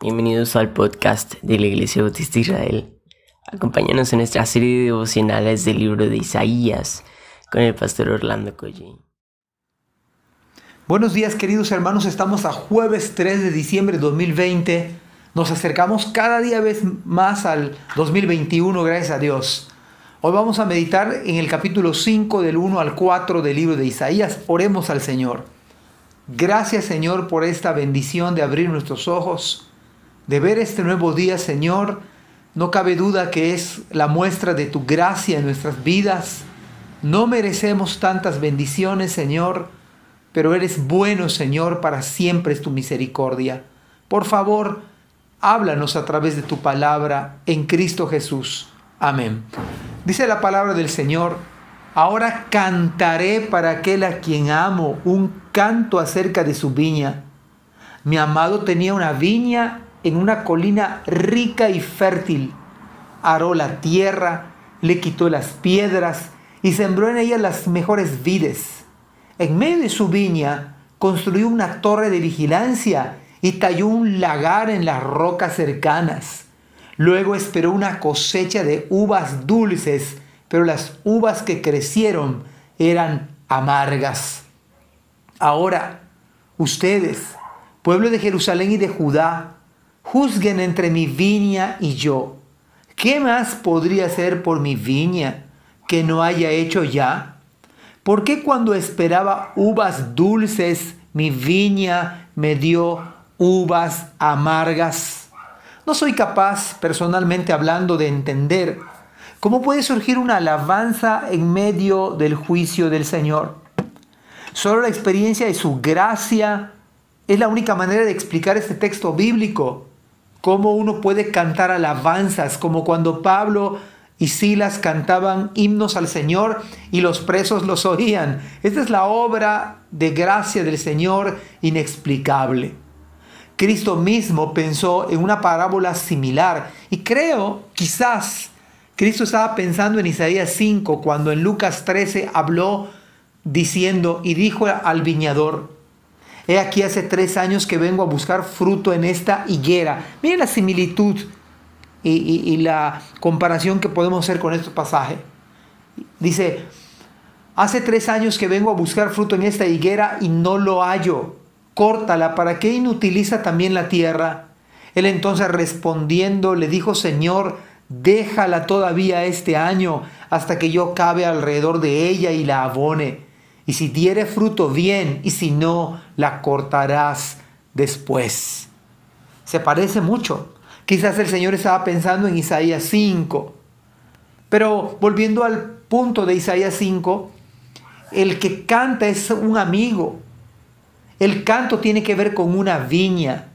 Bienvenidos al podcast de la Iglesia Bautista Israel. Acompáñanos en nuestra serie de devocionales del libro de Isaías con el pastor Orlando Collín. Buenos días queridos hermanos, estamos a jueves 3 de diciembre de 2020. Nos acercamos cada día vez más al 2021, gracias a Dios. Hoy vamos a meditar en el capítulo 5 del 1 al 4 del libro de Isaías. Oremos al Señor. Gracias Señor por esta bendición de abrir nuestros ojos de ver este nuevo día, Señor. No cabe duda que es la muestra de tu gracia en nuestras vidas. No merecemos tantas bendiciones, Señor, pero eres bueno, Señor, para siempre es tu misericordia. Por favor, háblanos a través de tu palabra en Cristo Jesús. Amén. Dice la palabra del Señor, ahora cantaré para aquel a quien amo un canto acerca de su viña. Mi amado tenía una viña en una colina rica y fértil. Aró la tierra, le quitó las piedras y sembró en ella las mejores vides. En medio de su viña construyó una torre de vigilancia y talló un lagar en las rocas cercanas. Luego esperó una cosecha de uvas dulces, pero las uvas que crecieron eran amargas. Ahora, ustedes, pueblo de Jerusalén y de Judá, Juzguen entre mi viña y yo. ¿Qué más podría hacer por mi viña que no haya hecho ya? ¿Por qué cuando esperaba uvas dulces, mi viña me dio uvas amargas? No soy capaz, personalmente hablando, de entender cómo puede surgir una alabanza en medio del juicio del Señor. Solo la experiencia de su gracia es la única manera de explicar este texto bíblico cómo uno puede cantar alabanzas, como cuando Pablo y Silas cantaban himnos al Señor y los presos los oían. Esta es la obra de gracia del Señor inexplicable. Cristo mismo pensó en una parábola similar y creo, quizás, Cristo estaba pensando en Isaías 5 cuando en Lucas 13 habló diciendo y dijo al viñador, He aquí hace tres años que vengo a buscar fruto en esta higuera. Miren la similitud y, la comparación que podemos hacer con este pasaje. Dice, hace tres años que vengo a buscar fruto en esta higuera y no lo hallo. Córtala, ¿para qué inutiliza también la tierra? Él entonces respondiendo le dijo, Señor, déjala todavía este año hasta que yo cabe alrededor de ella y la abone y si diere fruto bien, y si no, la cortarás después. Se parece mucho. Quizás el Señor estaba pensando en Isaías 5. Pero volviendo al punto de Isaías 5, el que canta es un amigo. El canto tiene que ver con una viña.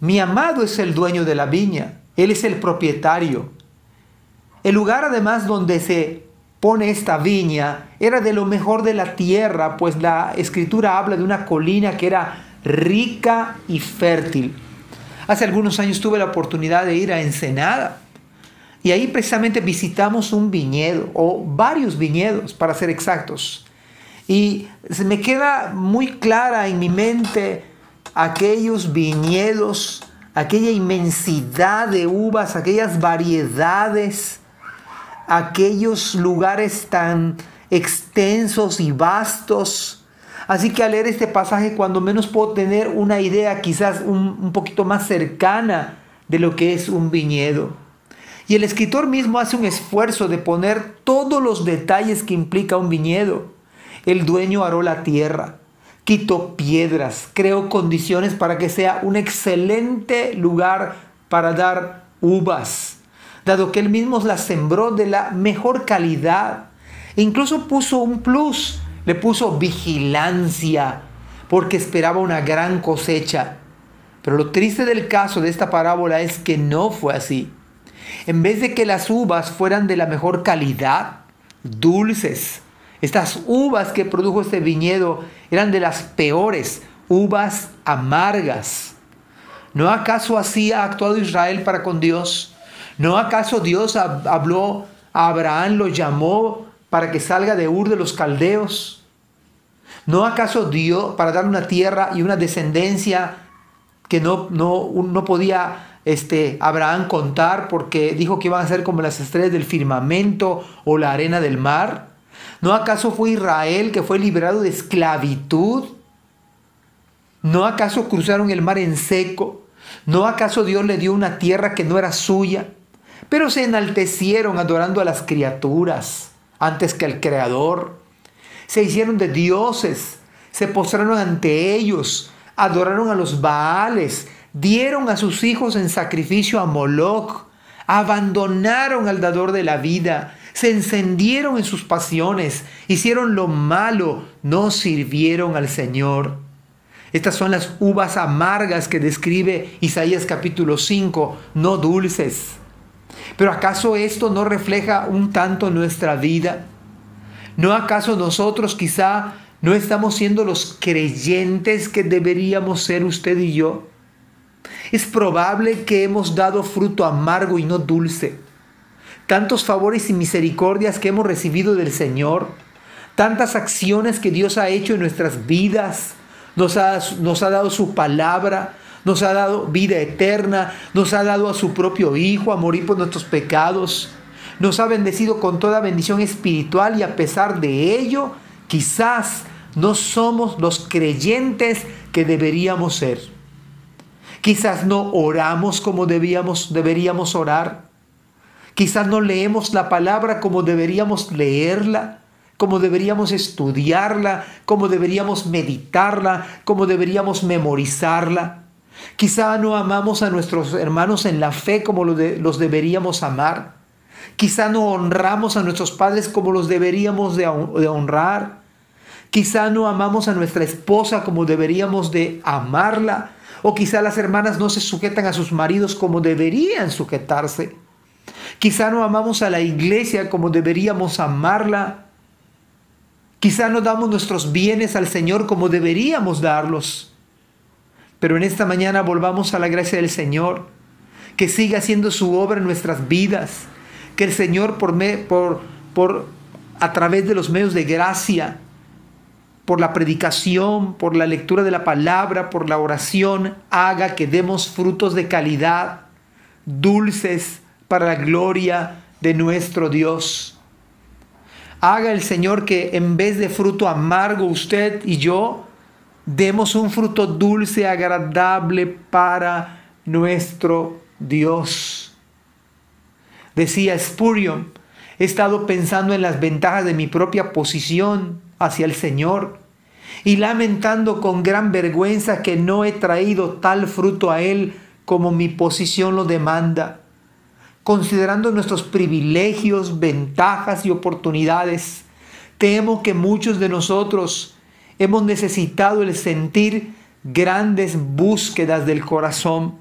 Mi amado es el dueño de la viña. Él es el propietario. El lugar además donde se pone esta viña era de lo mejor de la tierra, pues la escritura habla de una colina que era rica y fértil. Hace algunos años tuve la oportunidad de ir a Ensenada y ahí precisamente visitamos un viñedo o varios viñedos para ser exactos. Y se me queda muy clara en mi mente aquellos viñedos, aquella inmensidad de uvas, aquellas variedades aquellos lugares tan extensos y vastos. Así que al leer este pasaje, cuando menos puedo tener una idea quizás un, poquito más cercana de lo que es un viñedo. Y el escritor mismo hace un esfuerzo de poner todos los detalles que implica un viñedo. El dueño aró la tierra, quitó piedras, creó condiciones para que sea un excelente lugar para dar uvas dado que él mismo las sembró de la mejor calidad. Incluso puso un plus, le puso vigilancia, porque esperaba una gran cosecha. Pero lo triste del caso de esta parábola es que no fue así. En vez de que las uvas fueran de la mejor calidad, dulces, estas uvas que produjo este viñedo eran de las peores, uvas amargas. ¿No acaso así ha actuado Israel para con Dios? ¿No acaso Dios habló a Abraham, lo llamó para que salga de Ur de los Caldeos? ¿No acaso Dios, para darle una tierra y una descendencia que no, no, no podía este, Abraham contar porque dijo que iban a ser como las estrellas del firmamento o la arena del mar? ¿No acaso fue Israel que fue liberado de esclavitud? ¿No acaso cruzaron el mar en seco? ¿No acaso Dios le dio una tierra que no era suya? Pero se enaltecieron adorando a las criaturas antes que al Creador. Se hicieron de dioses, se postraron ante ellos, adoraron a los Baales, dieron a sus hijos en sacrificio a Moloch, abandonaron al dador de la vida, se encendieron en sus pasiones, hicieron lo malo, no sirvieron al Señor. Estas son las uvas amargas que describe Isaías capítulo 5, no dulces. Pero ¿acaso esto no refleja un tanto nuestra vida? ¿No acaso nosotros quizá no estamos siendo los creyentes que deberíamos ser usted y yo? Es probable que hemos dado fruto amargo y no dulce. Tantos favores y misericordias que hemos recibido del Señor, tantas acciones que Dios ha hecho en nuestras vidas, nos ha, nos ha dado su palabra, nos ha dado vida eterna, nos ha dado a su propio Hijo a morir por nuestros pecados, nos ha bendecido con toda bendición espiritual y a pesar de ello, quizás no somos los creyentes que deberíamos ser. Quizás no oramos como deberíamos orar. Quizás no leemos la palabra como deberíamos leerla como deberíamos estudiarla, como deberíamos meditarla, como deberíamos memorizarla. Quizá no amamos a nuestros hermanos en la fe como los deberíamos amar. Quizá no honramos a nuestros padres como los deberíamos de, honrar. Quizá no amamos a nuestra esposa como deberíamos de amarla. O quizá las hermanas no se sujetan a sus maridos como deberían sujetarse. Quizá no amamos a la iglesia como deberíamos amarla. Quizá no damos nuestros bienes al Señor como deberíamos darlos. Pero en esta mañana volvamos a la gracia del Señor, que siga haciendo su obra en nuestras vidas, que el Señor por, por, por a través de los medios de gracia, por la predicación, por la lectura de la palabra, por la oración, haga que demos frutos de calidad, dulces para la gloria de nuestro Dios. Haga el Señor que en vez de fruto amargo usted y yo demos un fruto dulce, agradable para nuestro Dios. Decía Spurion, he estado pensando en las ventajas de mi propia posición hacia el Señor y lamentando con gran vergüenza que no he traído tal fruto a Él como mi posición lo demanda considerando nuestros privilegios, ventajas y oportunidades, temo que muchos de nosotros hemos necesitado el sentir grandes búsquedas del corazón.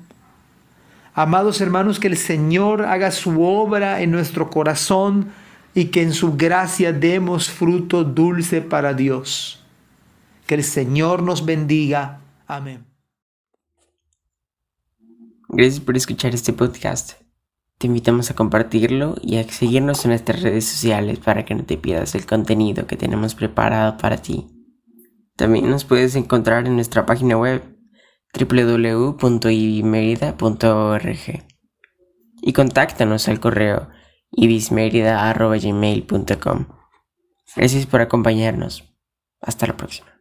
Amados hermanos, que el Señor haga su obra en nuestro corazón y que en su gracia demos fruto dulce para Dios. Que el Señor nos bendiga. Amén. Gracias por escuchar este podcast. Te invitamos a compartirlo y a seguirnos en nuestras redes sociales para que no te pierdas el contenido que tenemos preparado para ti. También nos puedes encontrar en nuestra página web www.ibismerida.org y contáctanos al correo ibismerida.gmail.com. Gracias por acompañarnos. Hasta la próxima.